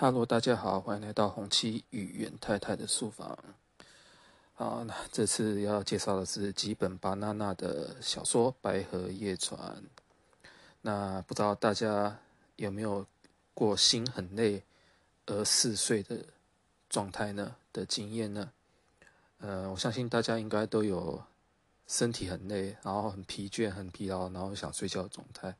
哈喽，大家好，欢迎来到红七与袁太太的书房。好，那这次要介绍的是吉本芭娜娜的小说《白河夜船》。那不知道大家有没有过心很累而嗜睡的状态呢？的经验呢？呃，我相信大家应该都有身体很累，然后很疲倦、很疲劳，然后想睡觉的状态。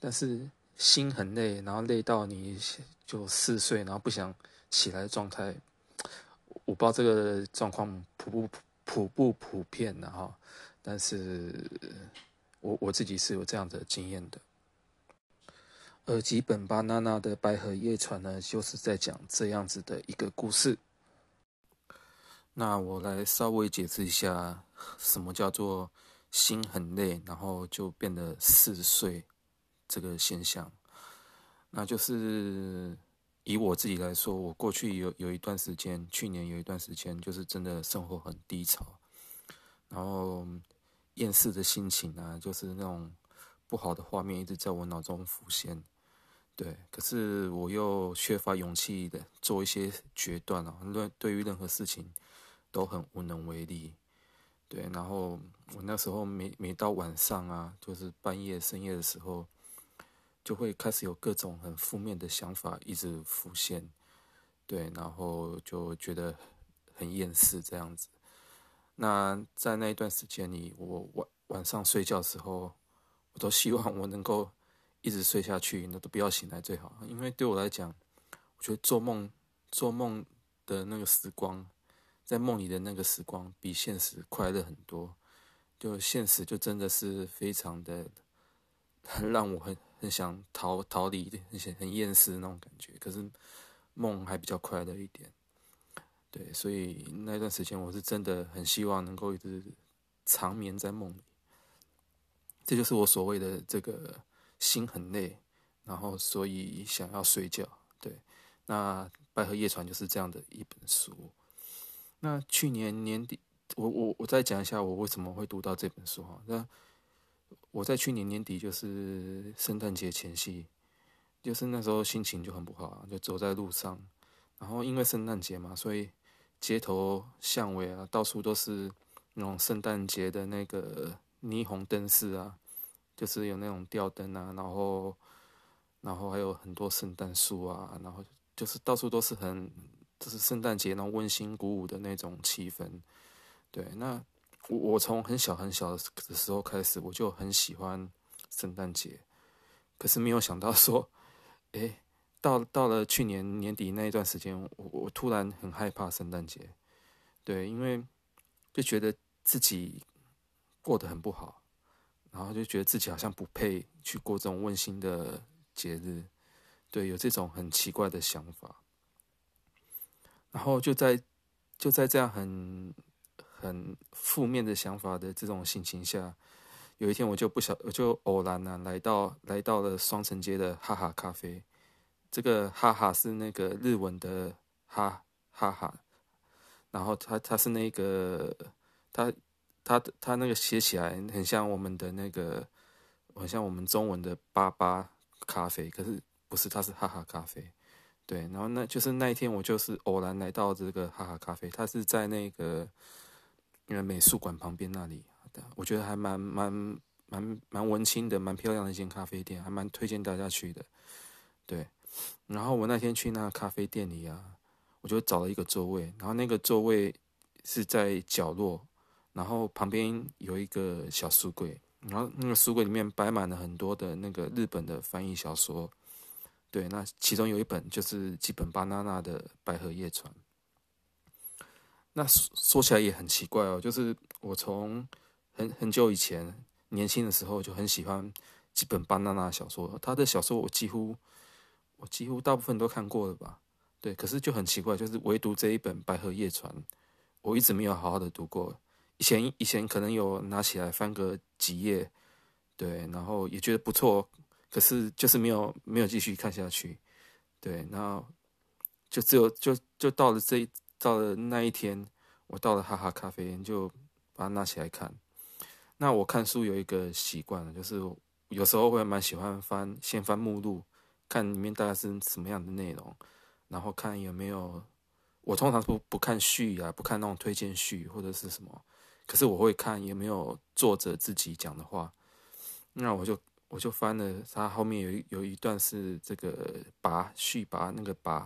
但是心很累，然后累到你。就嗜睡，然后不想起来的状态，我不知道这个状况普不普普不普遍的哈，但是我我自己是有这样的经验的。而吉本巴娜娜的《白河夜船》呢，就是在讲这样子的一个故事。那我来稍微解释一下，什么叫做心很累，然后就变得嗜睡这个现象。那就是以我自己来说，我过去有有一段时间，去年有一段时间，就是真的生活很低潮，然后厌世的心情啊，就是那种不好的画面一直在我脑中浮现。对，可是我又缺乏勇气的做一些决断啊，对，对于任何事情都很无能为力。对，然后我那时候每每到晚上啊，就是半夜深夜的时候。就会开始有各种很负面的想法一直浮现，对，然后就觉得很厌世这样子。那在那一段时间里，我晚晚上睡觉的时候，我都希望我能够一直睡下去，那都不要醒来最好。因为对我来讲，我觉得做梦做梦的那个时光，在梦里的那个时光比现实快乐很多。就现实就真的是非常的很 让我很。很想逃逃离的，很很厌世的那种感觉。可是梦还比较快乐一点，对，所以那段时间我是真的很希望能够一直长眠在梦里。这就是我所谓的这个心很累，然后所以想要睡觉。对，那《白河夜船》就是这样的一本书。那去年年底，我我我再讲一下我为什么会读到这本书哈。那我在去年年底，就是圣诞节前夕，就是那时候心情就很不好，就走在路上，然后因为圣诞节嘛，所以街头巷尾啊，到处都是那种圣诞节的那个霓虹灯饰啊，就是有那种吊灯啊，然后然后还有很多圣诞树啊，然后就是到处都是很就是圣诞节那种温馨鼓舞的那种气氛，对，那。我我从很小很小的时候开始，我就很喜欢圣诞节，可是没有想到说，诶，到到了去年年底那一段时间，我我突然很害怕圣诞节，对，因为就觉得自己过得很不好，然后就觉得自己好像不配去过这种温馨的节日，对，有这种很奇怪的想法，然后就在就在这样很。很负面的想法的这种心情下，有一天我就不晓，我就偶然呢、来到来到了双城街的哈哈咖啡。这个哈哈是那个日文的哈哈哈，然后它它是那个它它它那个写起来很像我们的那个，很像我们中文的巴巴咖啡，可是不是，它是哈哈咖啡。对，然后那就是那一天我就是偶然来到这个哈哈咖啡，它是在那个。因为美术馆旁边那里，我觉得还蛮蛮蛮蛮文青的，蛮漂亮的一间咖啡店，还蛮推荐大家去的。对，然后我那天去那咖啡店里啊，我就找了一个座位，然后那个座位是在角落，然后旁边有一个小书柜，然后那个书柜里面摆满了很多的那个日本的翻译小说。对，那其中有一本就是基本巴娜娜的《白河夜船》。那说说起来也很奇怪哦，就是我从很很久以前年轻的时候就很喜欢几本巴娜娜小说，他的小说我几乎我几乎大部分都看过了吧？对，可是就很奇怪，就是唯独这一本《白河夜船》，我一直没有好好的读过。以前以前可能有拿起来翻个几页，对，然后也觉得不错，可是就是没有没有继续看下去，对，然后就只有就就到了这一。到了那一天，我到了哈哈咖啡店，就把它拿起来看。那我看书有一个习惯，就是有时候会蛮喜欢翻，先翻目录，看里面大概是什么样的内容。然后看有没有。我通常不不看序啊，不看那种推荐序或者是什么，可是我会看有没有作者自己讲的话。那我就我就翻了，他后面有一有一段是这个跋序跋那个跋，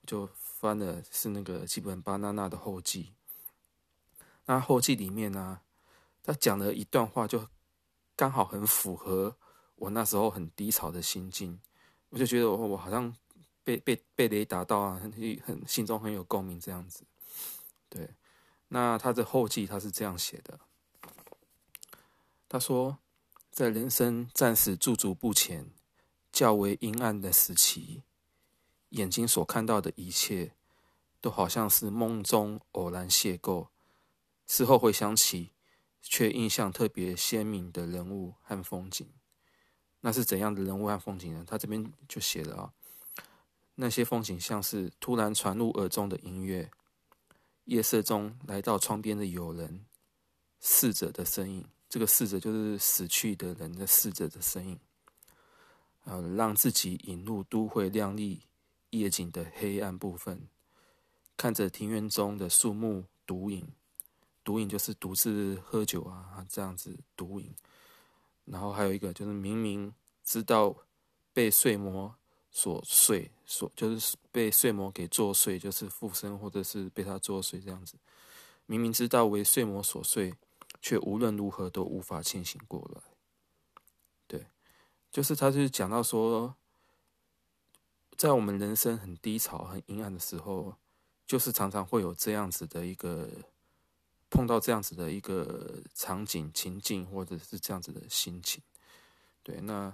我就翻的是那个基本巴娜娜的后记。那后记里面呢、他讲了一段话，就刚好很符合我那时候很低潮的心境，我就觉得我我好像。被被被雷打到啊，很很心中很有共鸣这样子，对。那他的后记他是这样写的，他说，在人生暂时驻足不前、较为阴暗的时期，眼睛所看到的一切，都好像是梦中偶然邂逅，事后回想起，却印象特别鲜明的人物和风景。那是怎样的人物和风景呢？他这边就写了啊。那些风景像是突然传入耳中的音乐，夜色中来到窗边的友人，逝者的身影。这个逝者就是死去的人的逝者的身影。呃，让自己引入都会亮丽夜景的黑暗部分，看着庭院中的树木独饮，独饮就是独自喝酒啊，这样子独饮。然后还有一个就是明明知道被睡魔。所睡，所就是被睡魔给作祟，就是附身或者是被他作祟这样子。明明知道为睡魔所睡，却无论如何都无法清醒过来。对，就是他就是讲到说，在我们人生很低潮、很阴暗的时候，就是常常会有这样子的一个碰到这样子的一个场景、情境，或者是这样子的心情。对，那。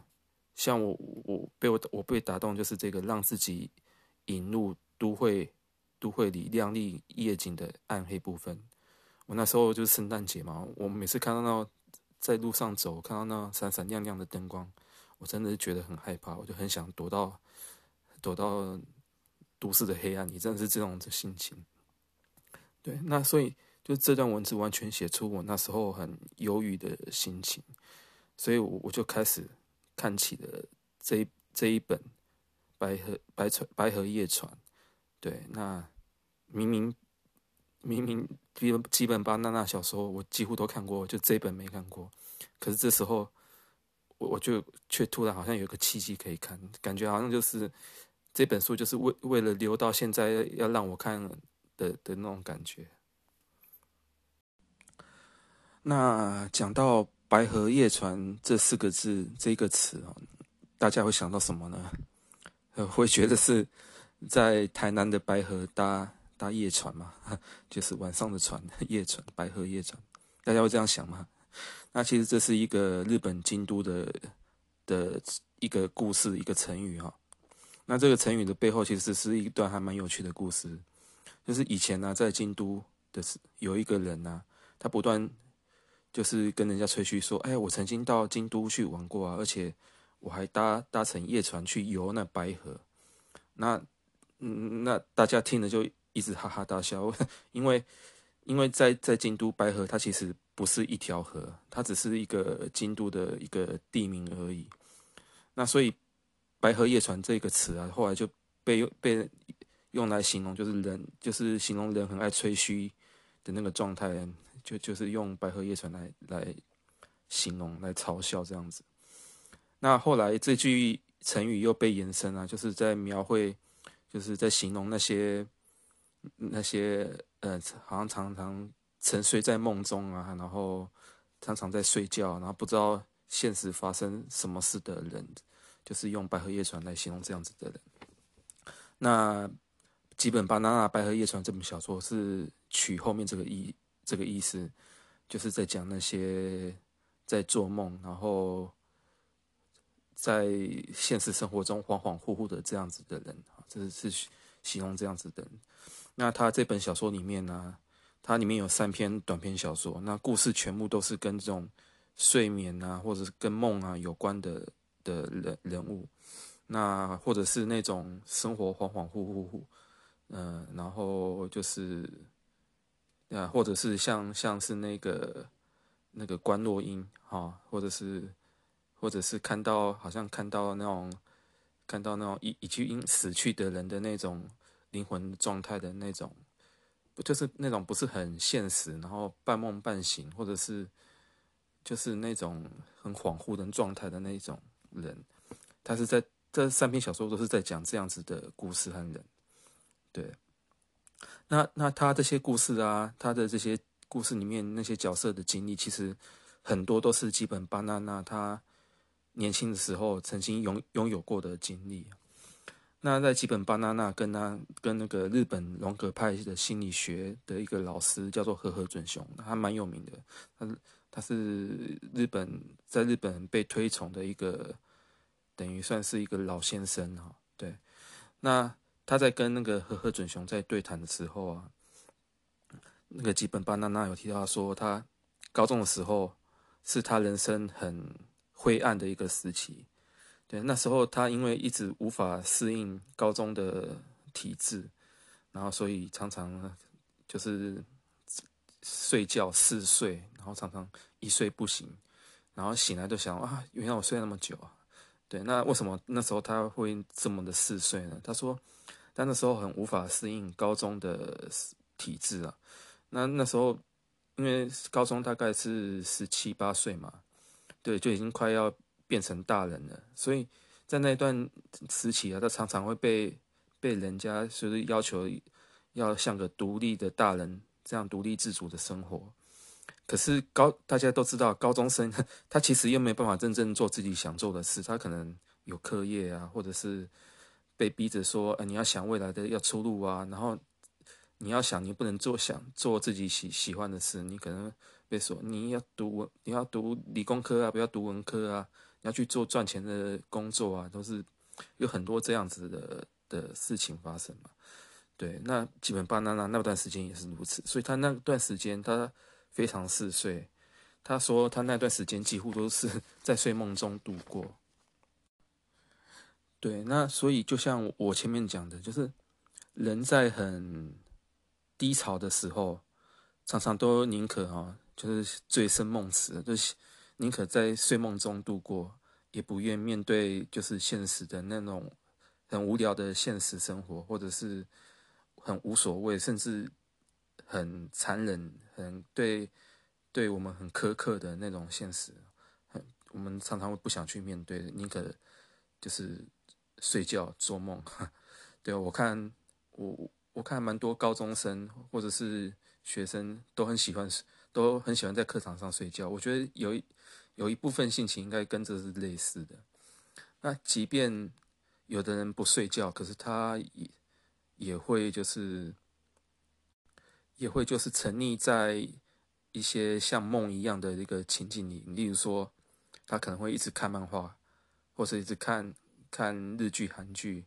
像我，我被我我被打动，就是这个让自己引入都会都会里亮丽夜景的暗黑部分。我那时候就是圣诞节嘛，我每次看到那在路上走，看到那闪闪亮亮的灯光，我真的是觉得很害怕，我就很想躲到躲到都市的黑暗里，真的是这种的心情。对，那所以就这段文字完全写出我那时候很忧郁的心情，所以我我就开始。看起了这一这一本《白河白船白河夜船》，对，那明明明明基本基本芭娜娜小说我几乎都看过，就这一本没看过。可是这时候我我就却突然好像有个契机可以看，感觉好像就是这本书就是为为了留到现在要让我看的的那种感觉。那讲到。白河夜船这四个字，这个词啊，大家会想到什么呢？呃会觉得是在台南的白河搭搭夜船嘛，就是晚上的船，夜船，白河夜船，大家会这样想吗？那其实这是一个日本京都的的一个故事，一个成语哈。那这个成语的背后，其实是一段还蛮有趣的故事，就是以前呢，在京都的是有一个人呢，他不断。就是跟人家吹嘘说，哎，我曾经到京都去玩过啊，而且我还搭搭乘夜船去游那白河。那，嗯，那大家听了就一直哈哈大笑，因为，因为在在京都白河，它其实不是一条河，它只是一个京都的一个地名而已。那所以，白河夜船这个词啊，后来就被被用来形容，就是人，就是形容人很爱吹嘘的那个状态。就就是用白河夜船来来形容，来嘲笑这样子。那后来这句成语又被延伸啊，就是在描绘，就是在形容那些那些呃，好像常常沉睡在梦中啊，然后常常在睡觉，然后不知道现实发生什么事的人，就是用白河夜船来形容这样子的人。那吉本芭娜娜《白河夜船》这本小说是取后面这个意。这个意思就是在讲那些在做梦，然后在现实生活中恍恍惚惚的这样子的人啊，这是是形容这样子的人。那他这本小说里面呢，它里面有三篇短篇小说，那故事全部都是跟这种睡眠啊，或者是跟梦啊有关的的人人物，那或者是那种生活恍恍惚惚，嗯，然后就是。啊，或者是像像是那个那个观落阴哈，或者是或者是看到好像看到那种看到那种已已经死去的人的那种灵魂状态的那种，不就是那种不是很现实，然后半梦半醒，或者是就是那种很恍惚的状态的那种人，他是在这三篇小说都是在讲这样子的故事和人，对。那那他这些故事啊，他的这些故事里面那些角色的经历，其实很多都是基本巴娜娜他年轻的时候曾经拥拥有过的经历。那在吉本芭娜娜跟他跟那个日本荣格派的心理学的一个老师叫做河合隼雄，他蛮有名的，他他是日本在日本被推崇的一个，等于算是一个老先生哈。对，那。他在跟那个河合隼雄在对谈的时候啊，那个吉本芭娜娜有提到说，他高中的时候是他人生很灰暗的一个时期。对，那时候他因为一直无法适应高中的体制，然后所以常常就是睡觉嗜睡，然后常常一睡不醒，然后醒来就想啊，原来我睡那么久啊。对，那为什么那时候他会这么的嗜睡呢？他说。但那时候很无法适应高中的体制啊，那那时候因为高中大概是十七八岁嘛，对，就已经快要变成大人了，所以在那段时期啊，他常常会被被人家就是要求要像个独立的大人这样独立自主的生活。可是高大家都知道，高中生他其实又没办法真正做自己想做的事，他可能有课业啊，或者是。被逼着说，呃，你要想未来的要出路啊，然后你要想，你不能做想做自己喜喜欢的事，你可能被说你要读文你要读理工科啊，不要读文科啊，要去做赚钱的工作啊，都是有很多这样子的的事情发生嘛。对，那基本巴娜娜那段时间也是如此，所以他那段时间他非常嗜睡，他说他那段时间几乎都是 在睡梦中度过。对，那所以就像我前面讲的，就是人在很低潮的时候，常常都宁可啊，就是醉生梦死，就是宁可在睡梦中度过，也不愿面对就是现实的那种很无聊的现实生活，或者是很无所谓，甚至很残忍、很对对我们很苛刻的那种现实，很我们常常会不想去面对，宁可就是。睡觉做梦，对，我看我我看蛮多高中生或者是学生都很喜欢，都很喜欢在课堂上睡觉。我觉得有一有一部分性情应该跟这是类似的。那即便有的人不睡觉，可是他也也会就是也会就是沉溺在一些像梦一样的一个情景里。例如说，他可能会一直看漫画，或是一直看。看日剧、韩剧，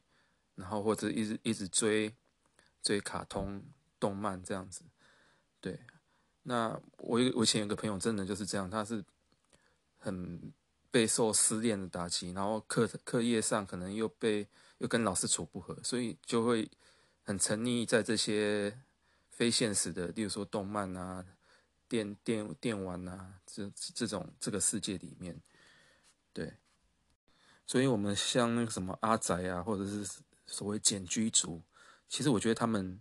然后或者一直一直追追卡通、动漫这样子，对。那我有我以前有个朋友，真的就是这样，他是很备受失恋的打击，然后课课业上可能又被又跟老师处不合，所以就会很沉溺在这些非现实的，例如说动漫啊、电电电玩啊这这种这个世界里面，对。所以，我们像那个什么阿宅啊，或者是所谓简居族，其实我觉得他们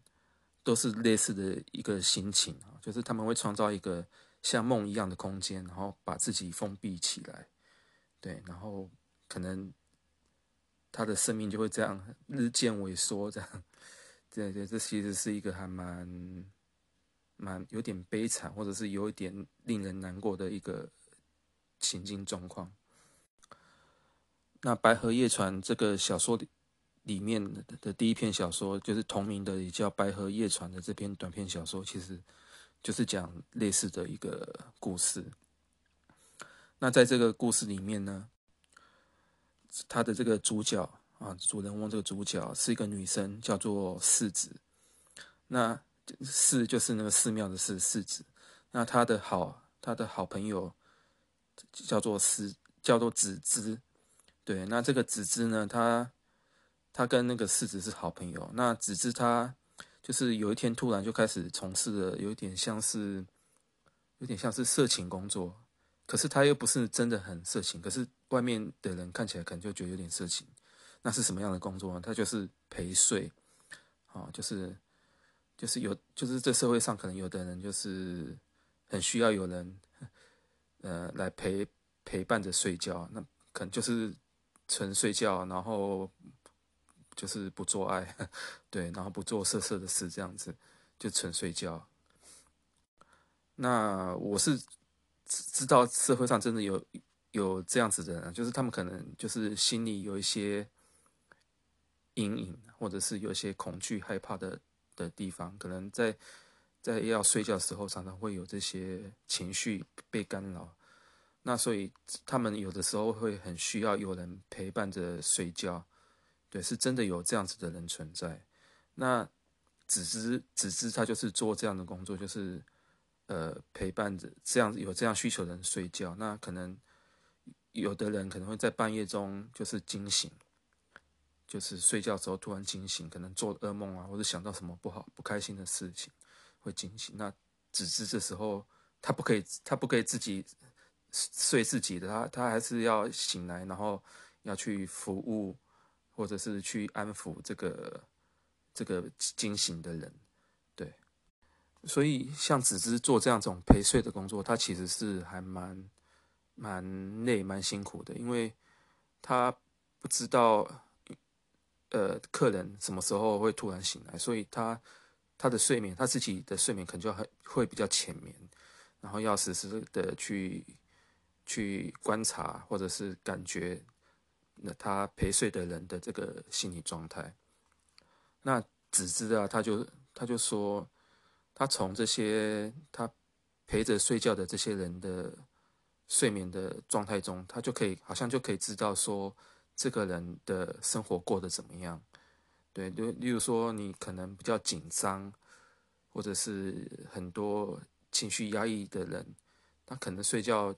都是类似的一个心情，就是他们会创造一个像梦一样的空间，然后把自己封闭起来，对，然后可能他的生命就会这样日渐萎缩，这样，对对，这其实是一个还蛮蛮有点悲惨，或者是有一点令人难过的一个情境状况。那《白河夜船》这个小说里面的第一篇小说，就是同名的，也叫《白河夜船》的这篇短篇小说，其实就是讲类似的一个故事。那在这个故事里面呢，他的这个主角啊，主人翁这个主角是一个女生，叫做世子。那世就是那个寺庙的寺，世子。那他的好，他的好朋友叫做师，叫做子之。对，那这个子之呢，他他跟那个世子是好朋友。那子之他就是有一天突然就开始从事了，有点像是有点像是色情工作，可是他又不是真的很色情，可是外面的人看起来可能就觉得有点色情。那是什么样的工作？他就是陪睡，啊，就是就是有就是这社会上可能有的人就是很需要有人，呃，来陪陪伴着睡觉，那可能就是纯睡觉，然后就是不做爱，对，然后不做色色的事，这样子就纯睡觉。那我是知道社会上真的有有这样子的人，就是他们可能就是心里有一些阴影，或者是有一些恐惧、害怕的的地方，可能在在要睡觉的时候，常常会有这些情绪被干扰。那所以他们有的时候会很需要有人陪伴着睡觉，对，是真的有这样子的人存在。那子之子之他就是做这样的工作，就是。呃，陪伴着这样有这样需求的人睡觉，那可能有的人可能会在半夜中就是惊醒，就是睡觉时候突然惊醒，可能做噩梦啊，或者想到什么不好、不开心的事情会惊醒。那只是这时候他不可以，他不可以自己睡自己的，他他还是要醒来，然后要去服务或者是去安抚这个这个惊醒的人。对所以，像子之做这样种陪睡的工作，他其实是还蛮蛮累、蛮辛苦的，因为他不知道，呃，客人什么时候会突然醒来，所以他他的睡眠，他自己的睡眠可能就很会比较浅眠，然后要时时的去去观察或者是感觉那他陪睡的人的这个心理状态。那子之啊，他就他就说。他从这些他陪着睡觉的这些人的睡眠的状态中，他就可以好像就可以知道说这个人的生活过得怎么样。对，例例如说你可能比较紧张，或者是很多情绪压抑的人，他可能睡觉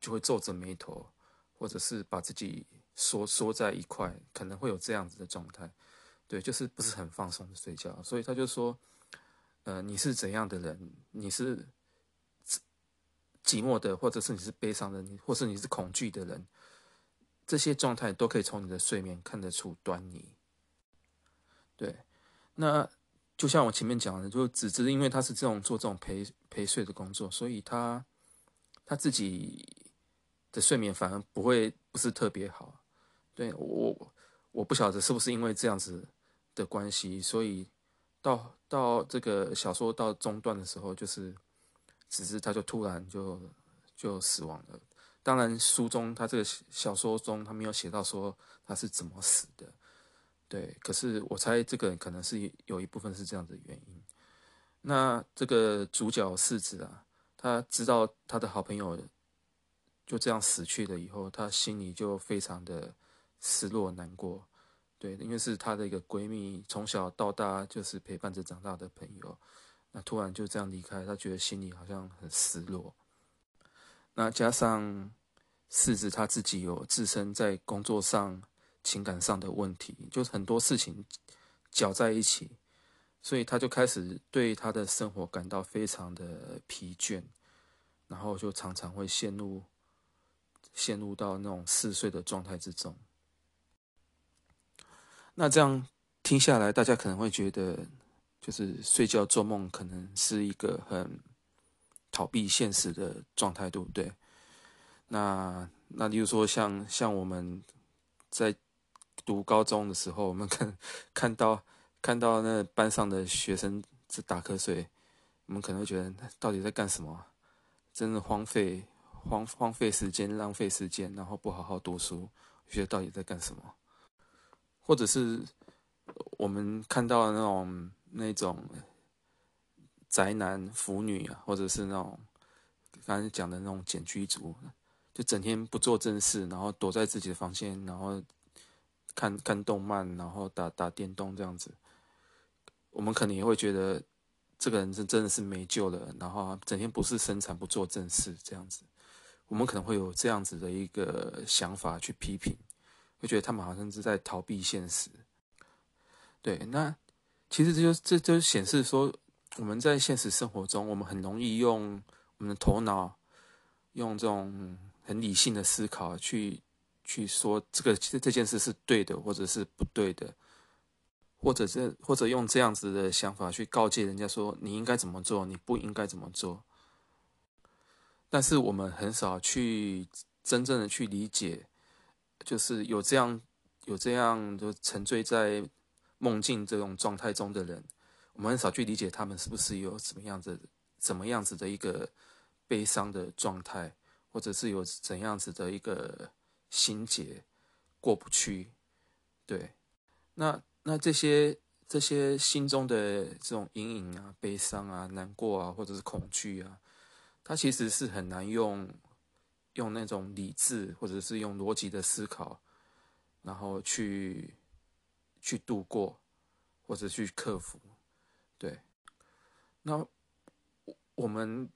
就会皱着眉头，或者是把自己缩缩在一块，可能会有这样子的状态。对，就是不是很放松的睡觉，所以他就说。呃，你是怎样的人？你是寂寞的，或者是你是悲伤的，你或是你是恐惧的人，这些状态都可以从你的睡眠看得出端倪。对，那就像我前面讲的，就只是因为他是这种做这种陪陪睡的工作，所以他他自己的睡眠反而不会不是特别好。对，我我不晓得是不是因为这样子的关系，所以。到到这个小说到中段的时候，就是只是他就突然就就死亡了。当然，书中他这个小说中他没有写到说他是怎么死的，对。可是我猜这个可能是有一部分是这样的原因。那这个主角世子啊，他知道他的好朋友就这样死去了以后，他心里就非常的失落难过。对，因为是她的一个闺蜜，从小到大就是陪伴着长大的朋友，那突然就这样离开，她觉得心里好像很失落。那加上四子他自己有自身在工作上、情感上的问题，就是很多事情搅在一起，所以他就开始对他的生活感到非常的疲倦，然后就常常会陷入陷入到那种嗜睡的状态之中。那这样听下来，大家可能会觉得，就是睡觉做梦可能是一个很逃避现实的状态，对不对？那那例如说像，像我们在读高中的时候，我们看看到看到那班上的学生在打瞌睡，我们可能会觉得到底在干什么？真的荒废荒荒废时间，浪费时间，然后不好好读书，觉得到底在干什么？或者是我们看到的那种那种宅男腐女啊，或者是那种刚才讲的那种简居族，就整天不做正事，然后躲在自己的房间，然后看看动漫，然后打打电动这样子。我们可能也会觉得这个人是真的是没救了，然后整天不是生产不做正事这样子。我们可能会有这样子的一个想法去批评。就觉得他们好像是在逃避现实，对，那其实这就这就显示说，我们在现实生活中，我们很容易用我们的头脑，用这种很理性的思考去去说这个这件事是对的，或者是不对的，或者是或者用这样子的想法去告诫人家说你应该怎么做，你不应该怎么做。但是我们很少去真正的去理解，就是有这样有这样就沉醉在梦境这种状态中的人，我们很少去理解他们是不是有什么样子怎么样子的一个悲伤的状态，或者是有怎样子的一个心结过不去。对，那那这些这些心中的这种阴影啊、悲伤啊、难过啊，或者是恐惧啊。它其实是很难用用那种理智，或者是用逻辑的思考，然后去去度过，或者去克服。对，那我们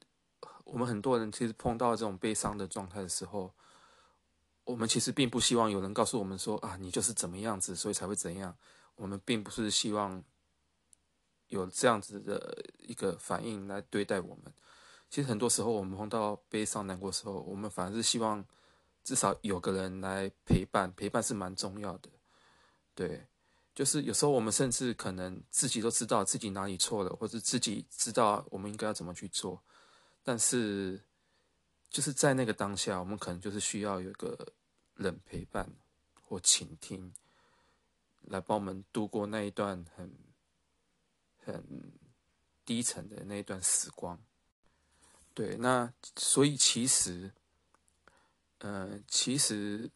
我们很多人其实碰到这种悲伤的状态的时候，我们其实并不希望有人告诉我们说啊，你就是怎么样子，所以才会怎样。我们并不是希望有这样子的一个反应来对待我们。其实很多时候，我们碰到悲伤、难过的时候，我们反而是希望至少有个人来陪伴，陪伴是蛮重要的。对，就是有时候我们甚至可能自己都知道自己哪里错了，或者自己知道我们应该要怎么去做，但是就是在那个当下，我们可能就是需要有个人陪伴或倾听，来帮我们度过那一段很很低沉的那一段时光。对，那所以其实，呃，其实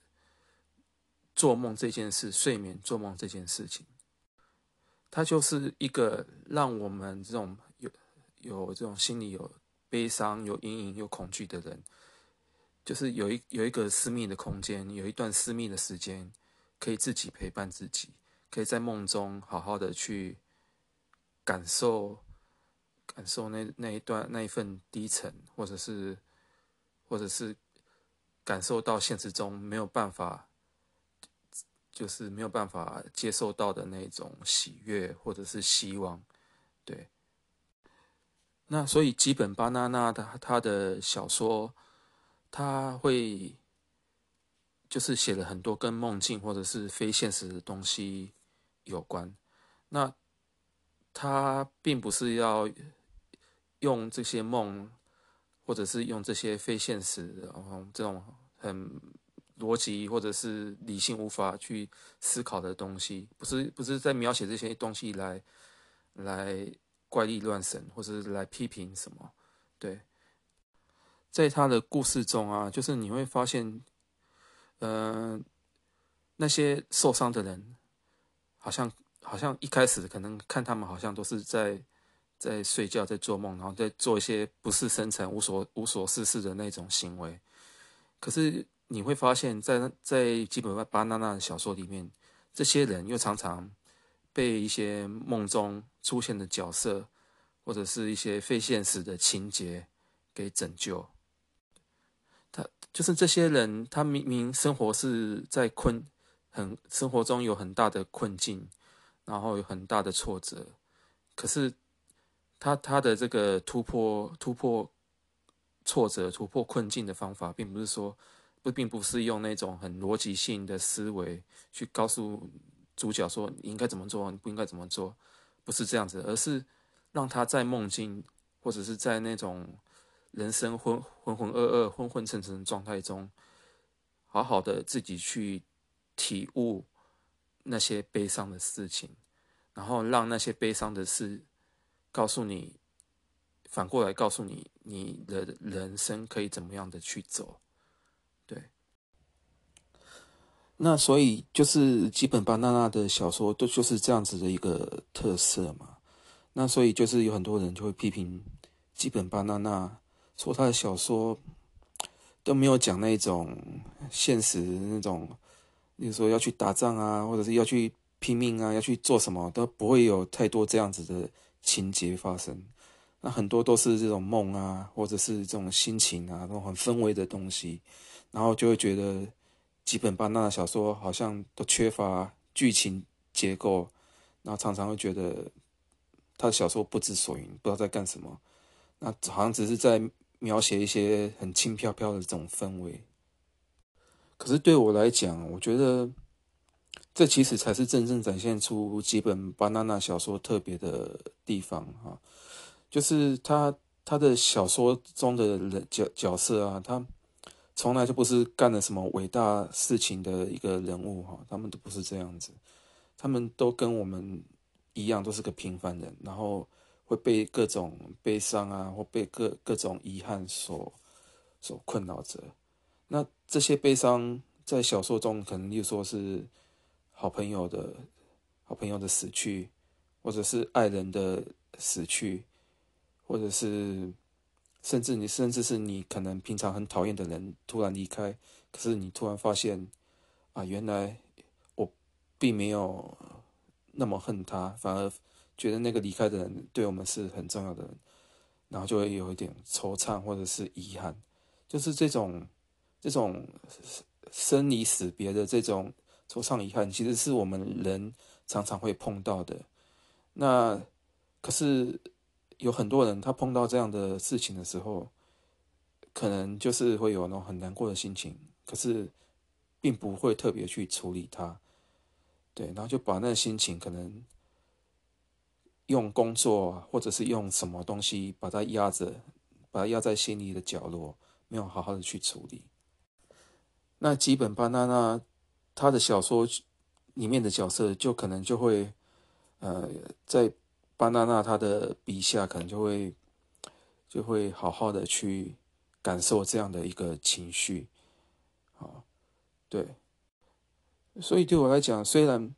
做梦这件事，睡眠做梦这件事情，它就是一个让我们这种有有这种心里有悲伤、有阴影、有恐惧的人，就是有一有一个私密的空间，有一段私密的时间，可以自己陪伴自己，可以在梦中好好的去感受。感受那那一段那一份低沉，或者是，或者是感受到现实中没有办法，就是没有办法接受到的那种喜悦或者是希望，对。那所以吉本芭娜娜的他的小说，他会就是写了很多跟梦境或者是非现实的东西有关。那他并不是要。用这些梦，或者是用这些非现实的，这种很逻辑或者是理性无法去思考的东西，不是不是在描写这些东西来来怪力乱神，或者是来批评什么？对，在他的故事中啊，就是你会发现，嗯、呃，那些受伤的人，好像好像一开始可能看他们好像都是在。在睡觉，在做梦，然后在做一些不事生产、无所无所事事的那种行为。可是你会发现在，在在吉本芭娜娜的小说里面，这些人又常常被一些梦中出现的角色，或者是一些非现实的情节给拯救。他就是这些人，他明明生活是在困，很生活中有很大的困境，然后有很大的挫折，可是。他他的这个突破突破挫折、突破困境的方法，并不是说不，并不是用那种很逻辑性的思维去告诉主角说你应该怎么做，你不应该怎么做，不是这样子，而是让他在梦境或者是在那种人生浑浑浑噩噩、昏昏沉沉的状态中，好好的自己去体悟那些悲伤的事情，然后让那些悲伤的事。告诉你，反过来告诉你，你的人生可以怎么样的去走，对。那所以就是基本巴娜娜的小说都就是这样子的一个特色嘛。那所以就是有很多人就会批评基本巴娜娜，说他的小说都没有讲那种现实那种，比如说要去打仗啊，或者是要去拼命啊，要去做什么，都不会有太多这样子的。情节发生，那很多都是这种梦啊，或者是这种心情啊，那种很氛围的东西，然后就会觉得几本芭娜的小说好像都缺乏剧情结构，然后常常会觉得他的小说不知所云，不知道在干什么，那好像只是在描写一些很轻飘飘的这种氛围。可是对我来讲，我觉得这其实才是真正展现出几本巴娜娜小说特别的地方哈，就是他他的小说中的人角角色啊，他从来就不是干了什么伟大事情的一个人物哈，他们都不是这样子，他们都跟我们一样，都是个平凡人，然后会被各种悲伤啊，或被各各种遗憾所所困扰着。那这些悲伤在小说中，可能又说是好朋友的好朋友的死去，或者是爱人的死去，或者是甚至你甚至是你可能平常很讨厌的人突然离开，可是你突然发现啊，原来我并没有那么恨他，反而觉得那个离开的人对我们是很重要的人，然后就会有一点惆怅或者是遗憾，就是这种。这种生离死别的这种惆怅遗憾，其实是我们人常常会碰到的。那可是有很多人，他碰到这样的事情的时候，可能就是会有那种很难过的心情，可是并不会特别去处理它。对，然后就把那个心情可能用工作或者是用什么东西把它压着，把它压在心里的角落，没有好好的去处理。那基本巴娜娜，他的小说里面的角色就可能就会，呃，在巴娜娜他的笔下，可能就会就会好好的去感受这样的一个情绪，啊，对，所以对我来讲，虽然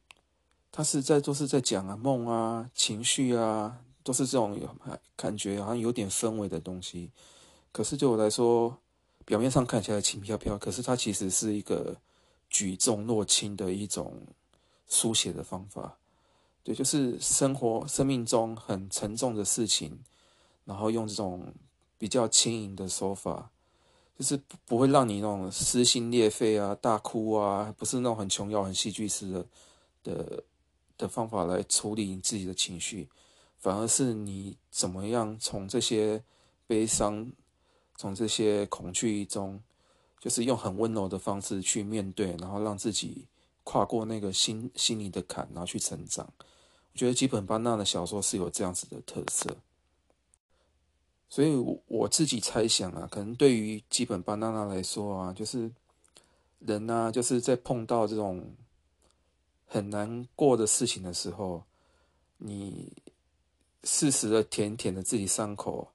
他是在都是在讲啊梦啊情绪啊，都是这种有感觉好像有点氛围的东西，可是对我来说。表面上看起来轻飘飘，可是它其实是一个举重若轻的一种书写的方法。对，就是生活、生命中很沉重的事情，然后用这种比较轻盈的手法，就是不会让你那种撕心裂肺啊、大哭啊，不是那种很琼瑶、很戏剧式的的的方法来处理你自己的情绪，反而是你怎么样从这些悲伤。从这些恐惧中，就是用很温柔的方式去面对，然后让自己跨过那个心心里的坎，然后去成长。我觉得吉本班纳的小说是有这样子的特色，所以我自己猜想啊，可能对于吉本芭娜娜来说啊，就是人啊，就是在碰到这种很难过的事情的时候，你适时的舔舔的自己伤口。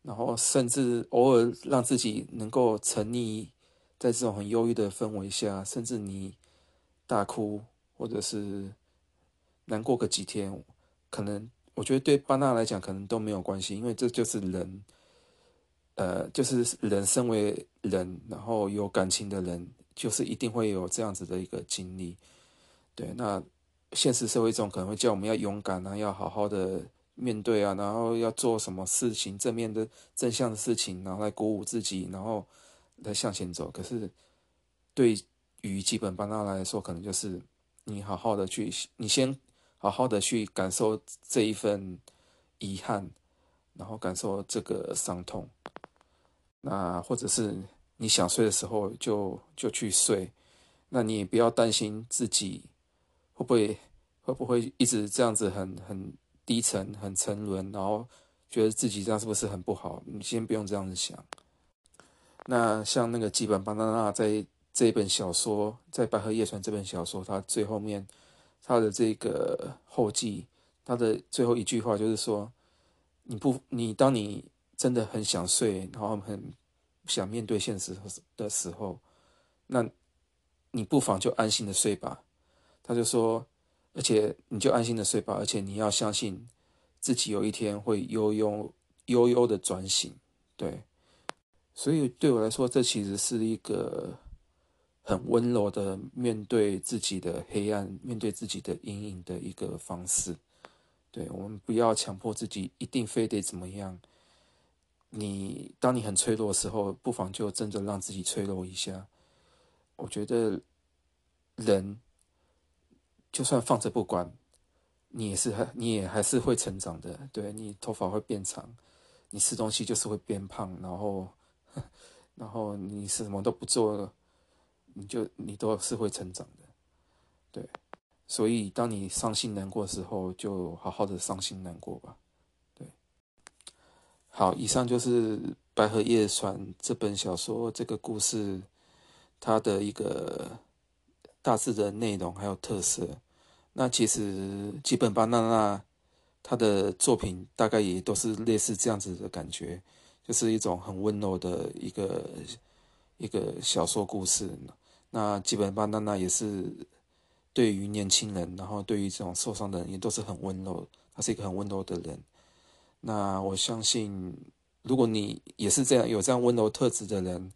然后，甚至偶尔让自己能够沉溺在这种很忧郁的氛围下，甚至你大哭，或者是难过个几天，可能我觉得对芭娜来讲可能都没有关系，因为这就是人，呃，就是人身为人，然后有感情的人，就是一定会有这样子的一个经历。对，那现实社会中可能会叫我们要勇敢啊，要好好的。面对啊，然后要做什么事情，正面的正向的事情，然后来鼓舞自己，然后在向前走。可是对于基本芭娜娜来说，可能就是你好好的去，你先好好的去感受这一份遗憾，然后感受这个伤痛。那或者是你想睡的时候就就去睡，那你也不要担心自己会不会会不会一直这样子很很。低沉、很沉沦，然后觉得自己这样是不是很不好？你先不用这样子想。那像那个吉本芭娜娜在这一本小说，在《百合叶传》这本小说，它最后面，它的这个后记，它的最后一句话就是说：你不，你当你真的很想睡，然后很想面对现实的时候，那你不妨就安心的睡吧。他就说。而且你就安心的睡吧，而且你要相信自己有一天会悠悠悠悠的转醒，对。所以对我来说，这其实是一个很温柔的面对自己的黑暗、面对自己的阴影的一个方式。对，我们不要强迫自己一定非得怎么样。你当你很脆弱的时候，不妨就真的让自己脆弱一下。我觉得人。就算放着不管，你也是你也还是会成长的。对，你头发会变长，你吃东西就是会变胖，然后然后你什么都不做，你就你都是会成长的，对。所以当你伤心难过的时候，就好好的伤心难过吧，对。好，以上就是《白河夜船》这本小说这个故事它的一个大致的内容还有特色。那其实吉本芭娜娜他的作品大概也都是类似这样子的感觉，就是一种很温柔的一个一个小说故事。那吉本芭娜娜也是对于年轻人，然后对于这种受伤的人也都是很温柔，他是一个很温柔的人。那我相信，如果你也是这样有这样温柔特质的人，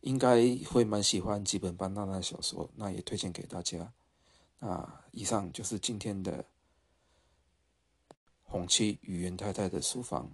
应该会蛮喜欢吉本芭娜娜的小说，那也推荐给大家。那以上就是今天的。红七与袁太太的书房。